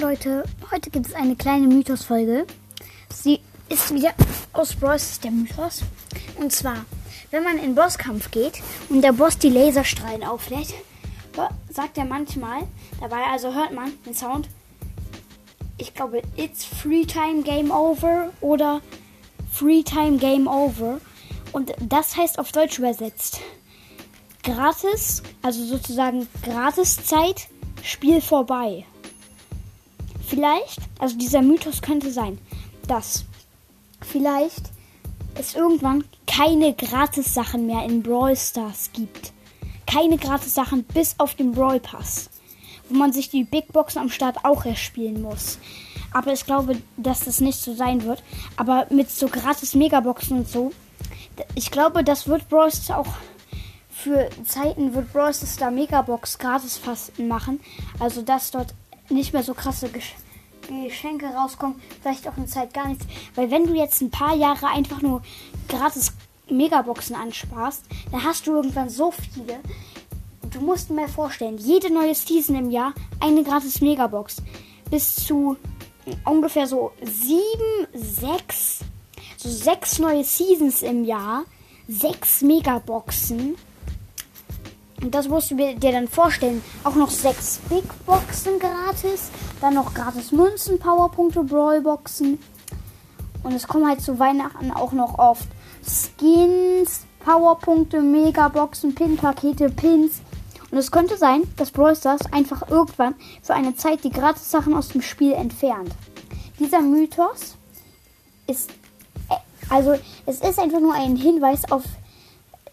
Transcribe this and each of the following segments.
Leute, heute gibt es eine kleine Mythos-Folge. Sie ist wieder aus Bros. der Mythos. Und zwar, wenn man in Bosskampf geht und der Boss die Laserstrahlen auflädt, sagt er manchmal, dabei also hört man den Sound, ich glaube, it's Free Time Game Over oder Free Time Game Over. Und das heißt auf Deutsch übersetzt, gratis, also sozusagen Gratiszeit, Spiel vorbei. Vielleicht, also dieser Mythos könnte sein, dass vielleicht es irgendwann keine Gratis-Sachen mehr in Brawl Stars gibt. Keine Gratis-Sachen bis auf den Brawl Pass. Wo man sich die Big Box am Start auch erspielen muss. Aber ich glaube, dass das nicht so sein wird. Aber mit so gratis Megaboxen und so. Ich glaube, das wird Brawl Stars auch für Zeiten wird Brawl Stars da Megabox gratis fasten machen. Also dass dort nicht mehr so krasse Gesch Geschenke rauskommen. Vielleicht auch eine Zeit gar nichts. Weil wenn du jetzt ein paar Jahre einfach nur gratis Megaboxen ansparst, dann hast du irgendwann so viele. Du musst mal vorstellen, jede neue Season im Jahr eine gratis Megabox. Bis zu ungefähr so sieben, sechs, so sechs neue Seasons im Jahr, sechs Megaboxen. Und das musst du dir dann vorstellen. Auch noch sechs Big Boxen gratis. Dann noch gratis Münzen, Powerpunkte, Brawlboxen. Und es kommen halt zu Weihnachten auch noch oft Skins, Powerpunkte, Megaboxen, Pin-Pakete, Pins. Und es könnte sein, dass Brawl Stars einfach irgendwann für eine Zeit die Gratis-Sachen aus dem Spiel entfernt. Dieser Mythos ist, äh, also es ist einfach nur ein Hinweis auf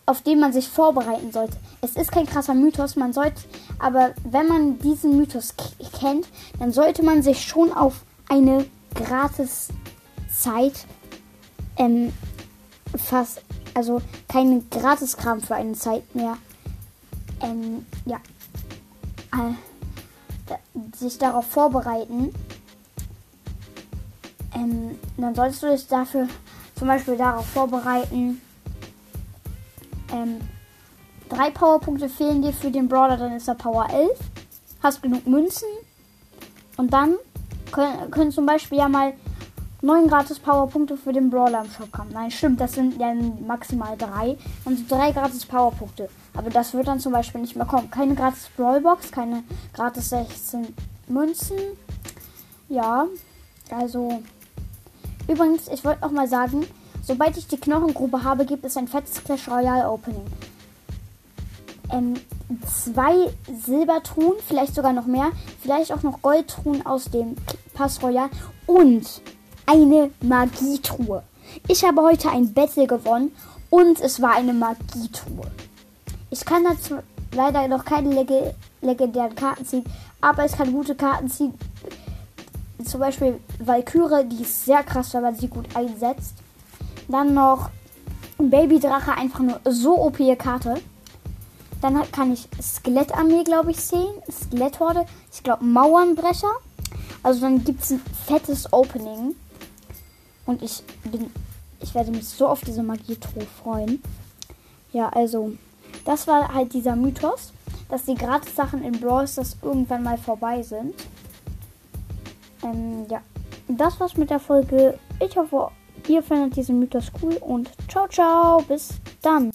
auf den man sich vorbereiten sollte. Es ist kein krasser Mythos, man sollte, aber wenn man diesen Mythos kennt, dann sollte man sich schon auf eine gratis Zeit ähm, fast, also keinen Gratiskram für eine Zeit mehr, ähm, ja, äh, sich darauf vorbereiten. Ähm, dann solltest du dich dafür zum Beispiel darauf vorbereiten, ähm, drei Powerpunkte fehlen dir für den Brawler, dann ist er Power 11. Hast genug Münzen. Und dann können, können zum Beispiel ja mal neun gratis Powerpunkte für den Brawler im Shop kommen. Nein, stimmt, das sind ja maximal drei. Also drei gratis Powerpunkte. Aber das wird dann zum Beispiel nicht mehr kommen. Keine gratis Brawlbox, keine gratis 16 Münzen. Ja, also. Übrigens, ich wollte auch mal sagen, Sobald ich die Knochengrube habe, gibt es ein fettes Clash Royale Opening. Ähm, zwei Silbertruhen, vielleicht sogar noch mehr, vielleicht auch noch Goldtruhen aus dem Pass Royal und eine Magietruhe. Ich habe heute ein Battle gewonnen und es war eine Magietruhe. Ich kann dazu leider noch keine leg legendären Karten ziehen, aber ich kann gute Karten ziehen. Zum Beispiel Valkyrie, die ist sehr krass, weil man sie gut einsetzt. Dann noch Babydrache, einfach nur so OP Karte. Dann kann ich Skelettarmee, glaube ich, sehen. Skeletthorde. Ich glaube Mauernbrecher. Also dann gibt es ein fettes Opening. Und ich bin. Ich werde mich so auf diese Magie-Truhe freuen. Ja, also. Das war halt dieser Mythos, dass die Gratis-Sachen in Brawl Stars irgendwann mal vorbei sind. Ähm, ja. Das war's mit der Folge. Ich hoffe, Ihr findet diesen Mythos cool und ciao, ciao, bis dann.